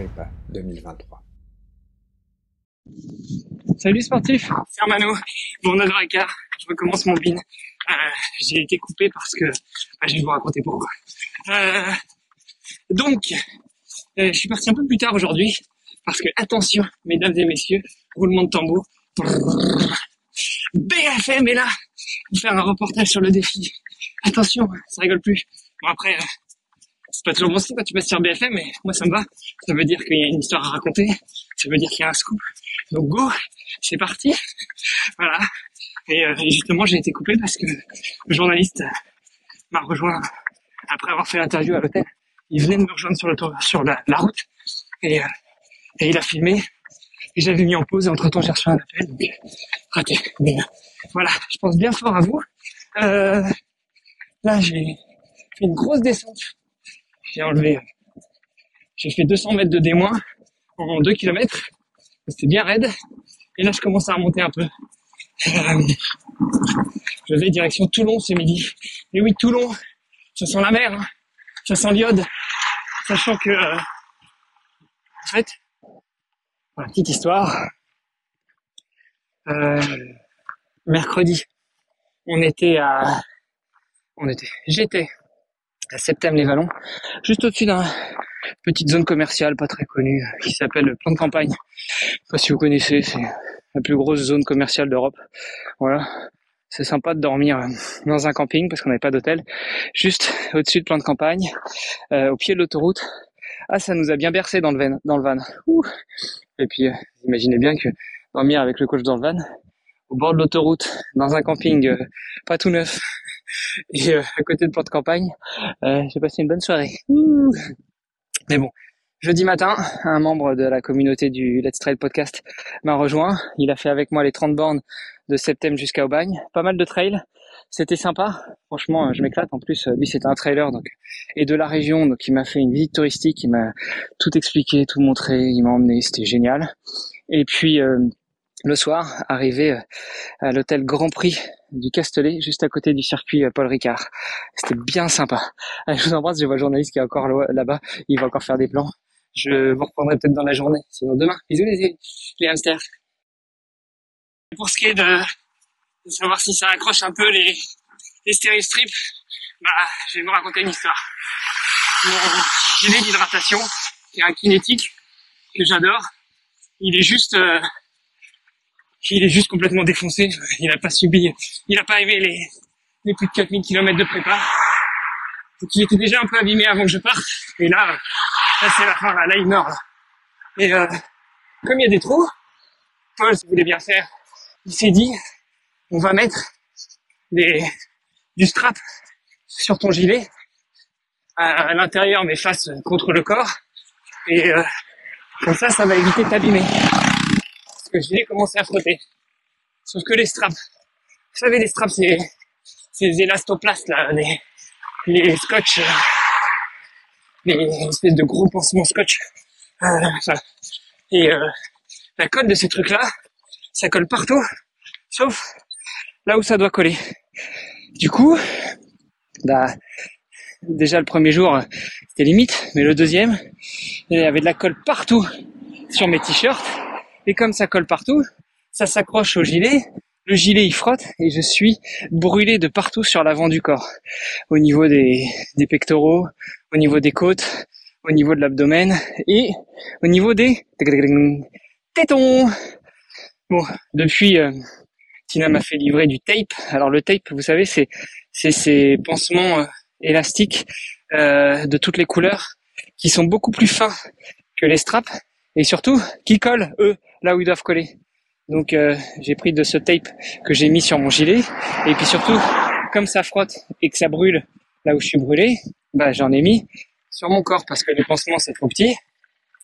Agrippa 2023. Salut sportif, c'est Armano. Bon, 9h15, je recommence mon bin. Euh, j'ai été coupé parce que bah, je vais vous raconter pourquoi. Euh, donc, euh, je suis parti un peu plus tard aujourd'hui parce que attention, mesdames et messieurs, roulement de tambour. BFM est là pour faire un reportage sur le défi. Attention, ça rigole plus. Bon après, euh, c'est pas toujours bon signe quand tu passes sur BFM, mais moi ça me va. Ça veut dire qu'il y a une histoire à raconter. Ça veut dire qu'il y a un scoop. Donc go, c'est parti. Voilà. Et, euh, justement, j'ai été coupé parce que le journaliste m'a rejoint après avoir fait l'interview à l'hôtel. Il venait de me rejoindre sur, le tour- sur la, route et, euh, et il a filmé. Et j'avais mis en pause et entre temps j'ai reçu un appel. Donc raté. Mais euh, voilà, je pense bien fort à vous. Euh, là, j'ai fait une grosse descente j'ai enlevé, j'ai fait 200 mètres de D- en 2 km. C'était bien raide. Et là, je commence à remonter un peu. Je vais direction Toulon ce midi. Et oui, Toulon, ça sent la mer, hein. ça sent l'iode. Sachant que, euh, en fait, petite histoire, euh, mercredi, on était à, on était, j'étais à Septem-les-Vallons, juste au-dessus d'une petite zone commerciale pas très connue qui s'appelle le Plan de Campagne. Je sais pas si vous connaissez, c'est la plus grosse zone commerciale d'Europe. Voilà. C'est sympa de dormir euh, dans un camping parce qu'on n'avait pas d'hôtel. Juste au-dessus de Plan de Campagne, euh, au pied de l'autoroute. Ah, ça nous a bien bercé dans le van. Dans le van. Et puis, euh, imaginez bien que dormir avec le coach dans le van, au bord de l'autoroute, dans un camping pas tout neuf, et euh, à côté de Plan de Campagne, euh, j'ai passé une bonne soirée. Mais bon, jeudi matin, un membre de la communauté du Let's Trail podcast m'a rejoint. Il a fait avec moi les 30 bornes de septembre jusqu'à Aubagne. Pas mal de trails. C'était sympa. Franchement, euh, je m'éclate. En plus, lui, c'était un trailer donc et de la région, donc il m'a fait une visite touristique. Il m'a tout expliqué, tout montré. Il m'a emmené. C'était génial. Et puis le soir, arrivé euh, à l'hôtel Grand Prix du Castellet, juste à côté du circuit euh, Paul Ricard. C'était bien sympa. Allez, je vous embrasse, je vois le journaliste qui est encore là-bas, il va encore faire des plans. Je vous reprendrai peut-être dans la journée, sinon demain. Bisous les, hamsters. Pour ce qui est de, savoir si ça accroche un peu les, les bah, je vais vous raconter une histoire. Mon gilet d'hydratation, qui est un kinétique, que j'adore, il est juste, euh, il est juste complètement défoncé. Il n'a pas subi, il n'a pas aimé les, les plus de 4000 km de prépa. Donc il était déjà un peu abîmé avant que je parte. Et là, là c'est la fin, là, là il meurt. Là. Et euh, comme il y a des trous, Paul, si voulez bien faire, il s'est dit, on va mettre du strap sur ton gilet à, à l'intérieur, mais face contre le corps. Et euh, comme ça, ça va éviter de t'abîmer. Que le gilet commençait à frotter. Sauf que les straps, vous savez, les straps, c'est ces élastoplastes là, les, les scotch, euh, les espèces de gros pansements scotch. Et euh, la colle de ces trucs-là, ça colle partout, sauf là où ça doit coller. Du coup, bah, déjà le premier jour, c'était limite, mais le deuxième, il y avait de la colle partout sur mes t-shirts. Et comme ça colle partout, ça s'accroche au gilet, le gilet il frotte et je suis brûlé de partout sur l'avant du corps. Au niveau des, des pectoraux, au niveau des côtes, au niveau de l'abdomen et au niveau des tétons. Bon, depuis, euh, Tina m'a fait livrer du tape. Alors le tape, vous savez, c'est c'est ces pansements euh, élastiques euh, de toutes les couleurs qui sont beaucoup plus fins que les straps et surtout qui collent eux là où ils doivent coller. Donc euh, j'ai pris de ce tape que j'ai mis sur mon gilet et puis surtout comme ça frotte et que ça brûle là où je suis brûlé, bah j'en ai mis sur mon corps parce que les pansements c'est trop petit.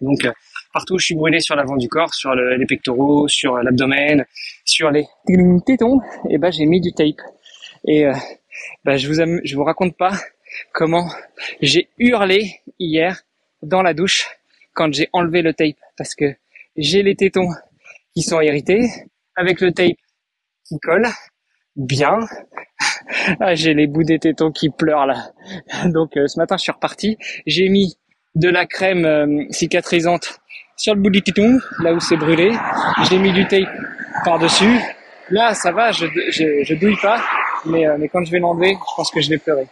Donc euh, partout où je suis brûlé sur l'avant du corps, sur les pectoraux, sur l'abdomen, sur les tétons, et ben j'ai mis du tape. Et euh, ben, je vous je vous raconte pas comment j'ai hurlé hier dans la douche quand j'ai enlevé le tape parce que j'ai les tétons qui sont irrités avec le tape qui colle bien. Ah, j'ai les bouts des tétons qui pleurent là. Donc euh, ce matin je suis reparti, j'ai mis de la crème euh, cicatrisante sur le bout du téton, là où c'est brûlé. J'ai mis du tape par-dessus. Là, ça va, je, je, je douille pas, mais, euh, mais quand je vais l'enlever, je pense que je vais pleurer.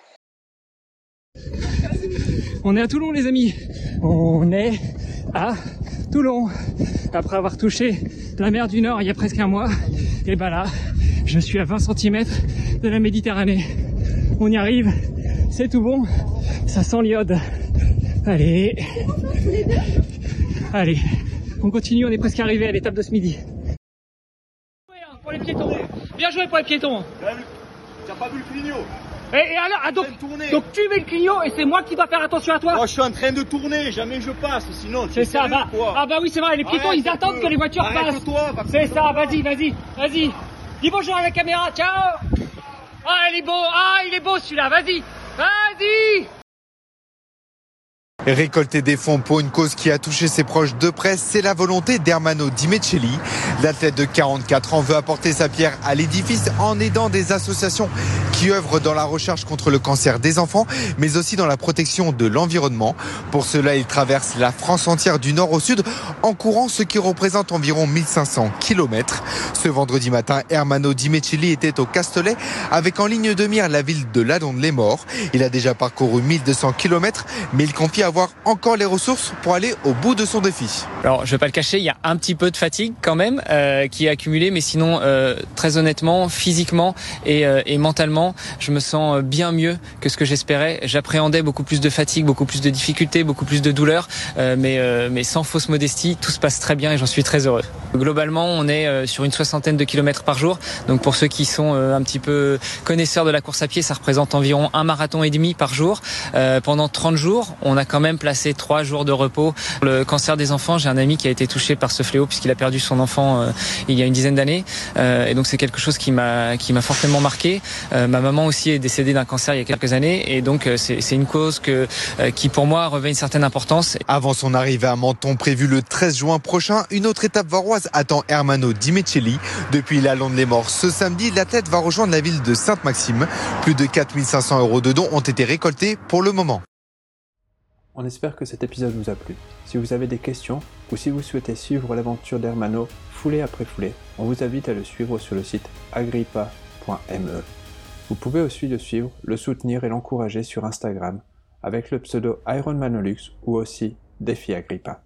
On est à Toulon, les amis. On est à Toulon. Après avoir touché la mer du Nord il y a presque un mois, et ben là, je suis à 20 cm de la Méditerranée. On y arrive, c'est tout bon, ça sent l'iode. Allez, allez, on continue, on est presque arrivé à l'étape de ce midi. Bien joué pour les piétons. Bien joué pour les piétons. T'as pas vu le clignot et, et, alors, ah, donc, donc tu mets le clignot et c'est moi qui dois faire attention à toi. Moi je suis en train de tourner, jamais je passe, sinon C'est ça, bah, ah bah oui c'est vrai, les piétons ils attendent que les voitures passent. C'est ça, vas-y, vas-y, vas-y. Dis bonjour à la caméra, ciao. Ah il est beau, ah il est beau celui-là, vas-y, vas-y. Récolter des fonds pour une cause qui a touché ses proches de près, c'est la volonté d'Hermano Di L'athlète de 44 ans veut apporter sa pierre à l'édifice en aidant des associations qui œuvrent dans la recherche contre le cancer des enfants, mais aussi dans la protection de l'environnement. Pour cela, il traverse la France entière du nord au sud en courant, ce qui représente environ 1500 km. Ce vendredi matin, Hermano Di était au Castellet avec en ligne de mire la ville de Ladonde-les-Morts. Il a déjà parcouru 1200 km, mais il confie avoir encore les ressources pour aller au bout de son défi. Alors, je vais pas le cacher, il y a un petit peu de fatigue quand même euh, qui est accumulée, mais sinon, euh, très honnêtement, physiquement et, euh, et, mentalement, je me sens bien mieux que ce que j'espérais. J'appréhendais beaucoup plus de fatigue, beaucoup plus de difficultés, beaucoup plus de douleurs, euh, mais, euh, mais sans fausse modestie, tout se passe très bien et j'en suis très heureux. Globalement, on est euh, sur une soixantaine de kilomètres par jour, donc pour ceux qui sont un petit peu connaisseurs de la course à pied, ça représente environ un marathon et demi par jour. pendant 30 jours, on a quand même placé trois jours de repos. Le cancer des enfants, j'ai un ami qui a été touché par ce fléau puisqu'il a perdu son enfant euh, il y a une dizaine d'années. Euh, et donc c'est quelque chose qui m'a qui m'a fortement marqué. Euh, ma maman aussi est décédée d'un cancer il y a quelques années et donc c'est une cause que qui pour moi revêt une certaine importance. Avant son arrivée à Menton prévue le 13 juin prochain, une autre étape varoise attend Hermano Di Depuis la Londe les Morts ce samedi, l'athlète va rejoindre la ville de Sainte-Maxime. Plus de 4500 euros de dons ont été récoltés pour le moment. On espère que cet épisode vous a plu. Si vous avez des questions ou si vous souhaitez suivre l'aventure d'Hermano foulée après foulée, on vous invite à le suivre sur le site agrippa.me. Vous pouvez aussi le suivre, le soutenir et l'encourager sur Instagram avec le pseudo Ironmanolux ou aussi Défi Agrippa.